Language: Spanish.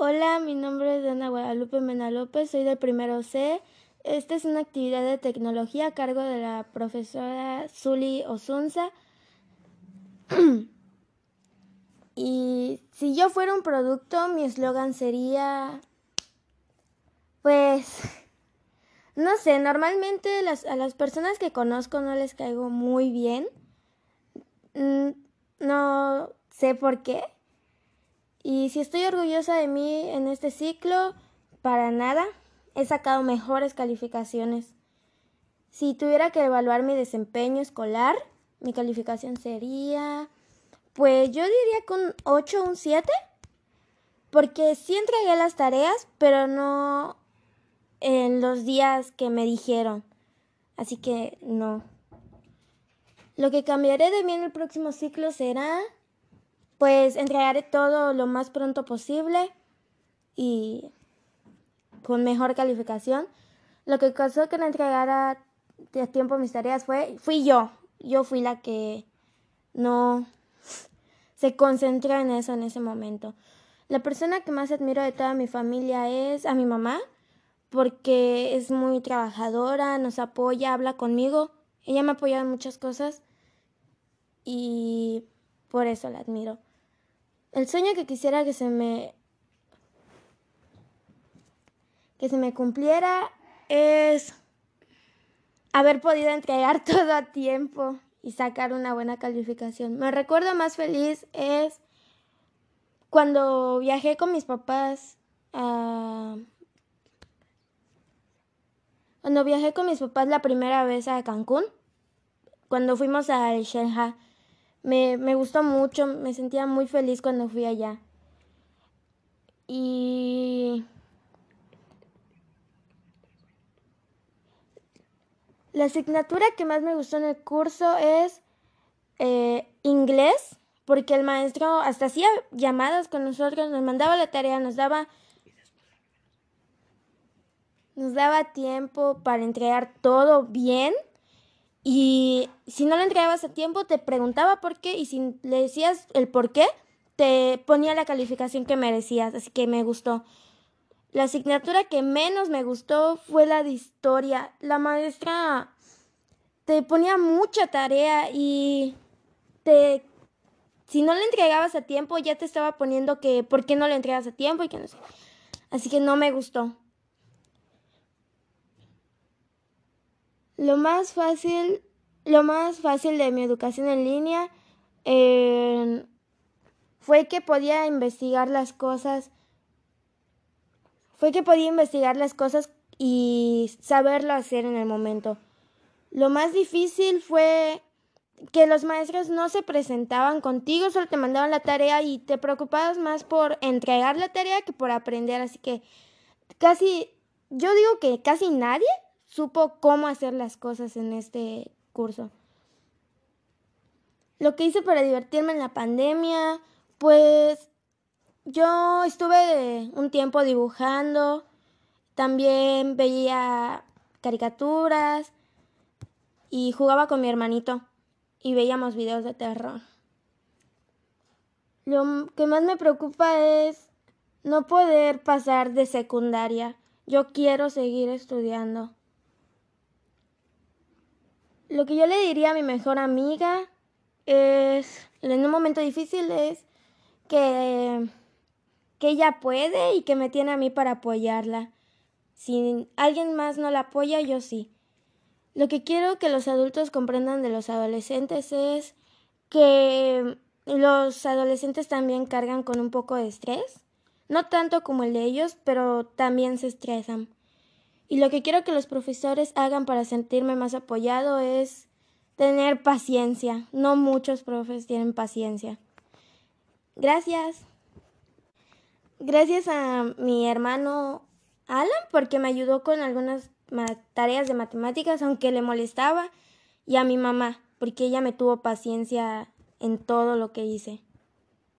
Hola, mi nombre es Ana Guadalupe Mena López, soy del primero C. Esta es una actividad de tecnología a cargo de la profesora Zuli Osunza. y si yo fuera un producto, mi eslogan sería, pues, no sé, normalmente a las personas que conozco no les caigo muy bien. Mm, no sé por qué. Y si estoy orgullosa de mí en este ciclo, para nada. He sacado mejores calificaciones. Si tuviera que evaluar mi desempeño escolar, mi calificación sería, pues yo diría que un 8 o un 7, porque sí entregué las tareas, pero no en los días que me dijeron. Así que no. Lo que cambiaré de mí en el próximo ciclo será pues entregaré todo lo más pronto posible y con mejor calificación. Lo que causó que no entregara a tiempo mis tareas fue, fui yo. Yo fui la que no se concentró en eso en ese momento. La persona que más admiro de toda mi familia es a mi mamá, porque es muy trabajadora, nos apoya, habla conmigo. Ella me ha apoyado en muchas cosas y por eso la admiro. El sueño que quisiera que se me que se me cumpliera es haber podido entregar todo a tiempo y sacar una buena calificación. Me recuerdo más feliz es cuando viajé con mis papás a cuando viajé con mis papás la primera vez a Cancún, cuando fuimos al Shanghai me, me gustó mucho, me sentía muy feliz cuando fui allá. Y la asignatura que más me gustó en el curso es eh, inglés, porque el maestro hasta hacía llamadas con nosotros, nos mandaba la tarea, nos daba nos daba tiempo para entregar todo bien y si no lo entregabas a tiempo, te preguntaba por qué y si le decías el por qué, te ponía la calificación que merecías. Así que me gustó. La asignatura que menos me gustó fue la de historia. La maestra te ponía mucha tarea y te si no le entregabas a tiempo ya te estaba poniendo que por qué no le entregas a tiempo y que no sé. Así que no me gustó. Lo más fácil, lo más fácil de mi educación en línea fue que podía investigar las cosas, fue que podía investigar las cosas y saberlo hacer en el momento. Lo más difícil fue que los maestros no se presentaban contigo, solo te mandaban la tarea y te preocupabas más por entregar la tarea que por aprender, así que casi, yo digo que casi nadie supo cómo hacer las cosas en este curso. Lo que hice para divertirme en la pandemia, pues yo estuve un tiempo dibujando, también veía caricaturas y jugaba con mi hermanito y veíamos videos de terror. Lo que más me preocupa es no poder pasar de secundaria. Yo quiero seguir estudiando. Lo que yo le diría a mi mejor amiga es, en un momento difícil, es que, que ella puede y que me tiene a mí para apoyarla. Si alguien más no la apoya, yo sí. Lo que quiero que los adultos comprendan de los adolescentes es que los adolescentes también cargan con un poco de estrés. No tanto como el de ellos, pero también se estresan. Y lo que quiero que los profesores hagan para sentirme más apoyado es tener paciencia. No muchos profes tienen paciencia. Gracias. Gracias a mi hermano Alan porque me ayudó con algunas tareas de matemáticas aunque le molestaba y a mi mamá porque ella me tuvo paciencia en todo lo que hice.